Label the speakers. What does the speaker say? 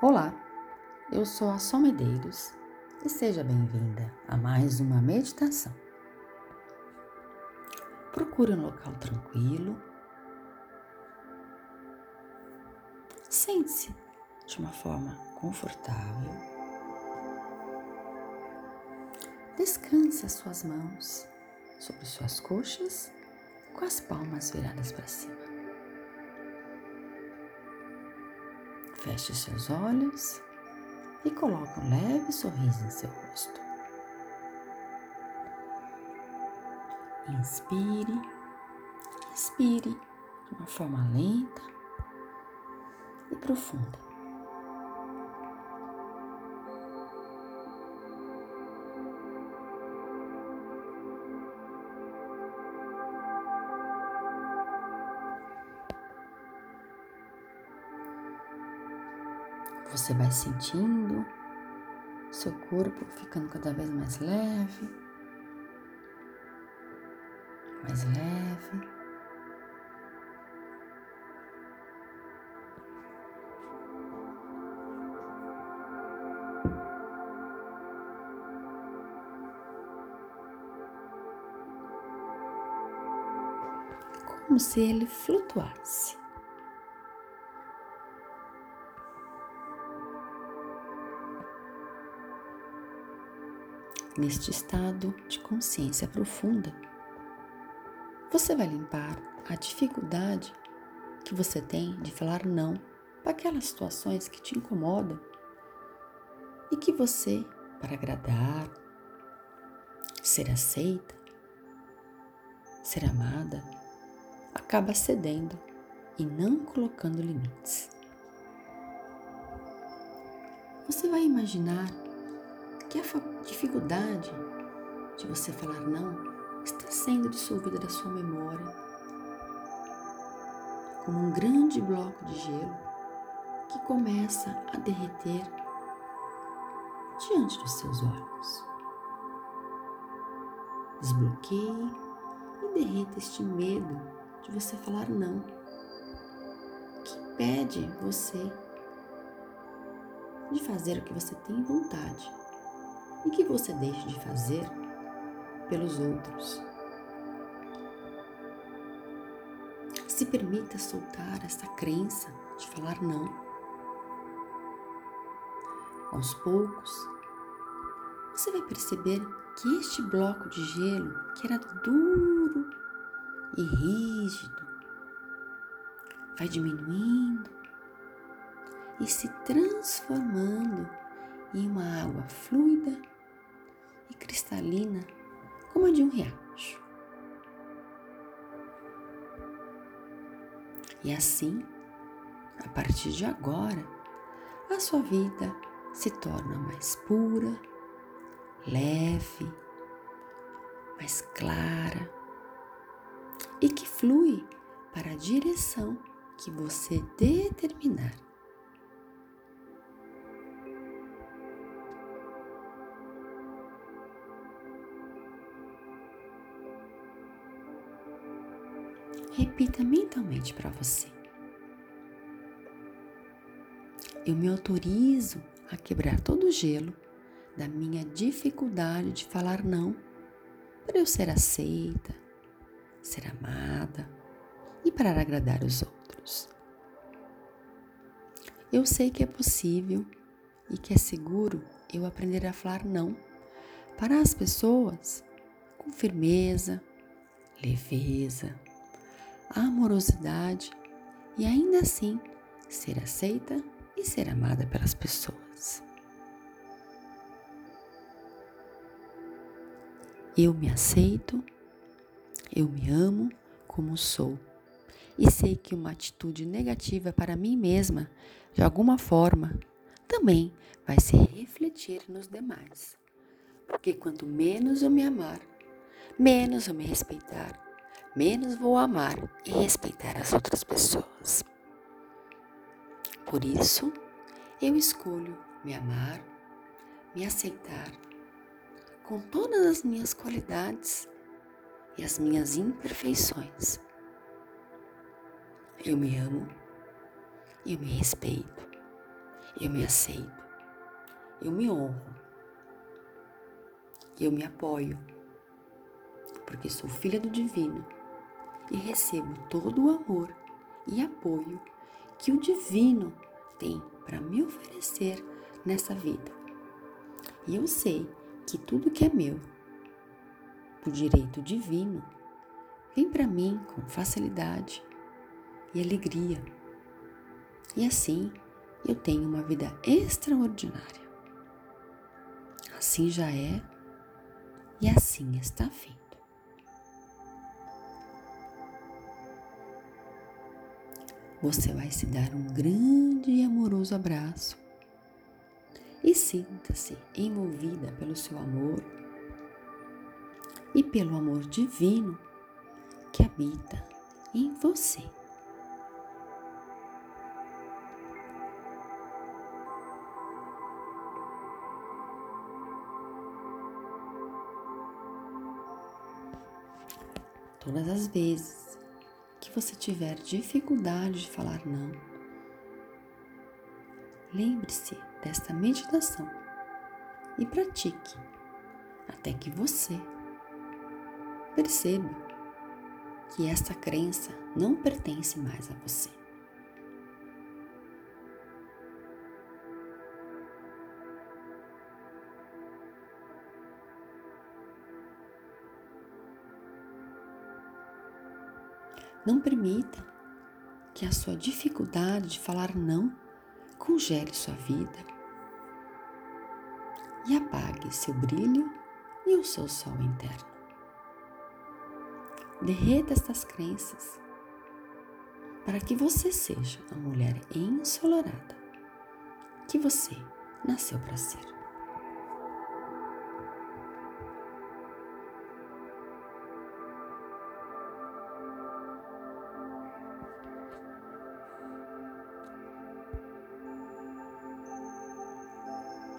Speaker 1: Olá, eu sou a Sol Medeiros e seja bem-vinda a mais uma meditação. Procure um local tranquilo. Sente-se de uma forma confortável. Descanse as suas mãos sobre suas coxas com as palmas viradas para cima. Feche seus olhos e coloque um leve sorriso em seu rosto. Inspire, expire de uma forma lenta e profunda. Você vai sentindo seu corpo ficando cada vez mais leve, mais leve. Como se ele flutuasse. Neste estado de consciência profunda, você vai limpar a dificuldade que você tem de falar não para aquelas situações que te incomodam e que você, para agradar, ser aceita, ser amada, acaba cedendo e não colocando limites. Você vai imaginar que a dificuldade de você falar não está sendo dissolvida da sua memória como um grande bloco de gelo que começa a derreter diante dos seus olhos. Desbloqueie e derreta este medo de você falar não, que impede você de fazer o que você tem vontade e que você deixe de fazer pelos outros. Se permita soltar essa crença de falar não. Aos poucos, você vai perceber que este bloco de gelo, que era duro e rígido, vai diminuindo e se transformando em uma água fluida e cristalina como a de um riacho. E assim, a partir de agora, a sua vida se torna mais pura, leve, mais clara e que flui para a direção que você determinar. Repita mentalmente para você. Eu me autorizo a quebrar todo o gelo da minha dificuldade de falar não para eu ser aceita, ser amada e para agradar os outros. Eu sei que é possível e que é seguro eu aprender a falar não para as pessoas com firmeza, leveza, amorosidade e ainda assim ser aceita e ser amada pelas pessoas. Eu me aceito, eu me amo como sou e sei que uma atitude negativa para mim mesma, de alguma forma, também vai se refletir nos demais. Porque quanto menos eu me amar, menos eu me respeitar, menos vou amar e respeitar as outras pessoas. Por isso, eu escolho me amar, me aceitar com todas as minhas qualidades e as minhas imperfeições. Eu me amo, eu me respeito Eu me aceito. Eu me honro. Eu me apoio. Porque sou filha do Divino e recebo todo o amor e apoio que o Divino tem para me oferecer nessa vida. E eu sei que tudo que é meu, por direito divino, vem para mim com facilidade e alegria. E assim eu tenho uma vida extraordinária. Assim já é e assim está feito. Você vai se dar um grande e amoroso abraço e sinta-se envolvida pelo seu amor e pelo amor divino que habita em você. Todas as vezes você tiver dificuldade de falar não, lembre-se desta meditação e pratique até que você perceba que esta crença não pertence mais a você. Não permita que a sua dificuldade de falar não congele sua vida e apague seu brilho e o seu sol interno. Derreta estas crenças para que você seja a mulher ensolarada que você nasceu para ser.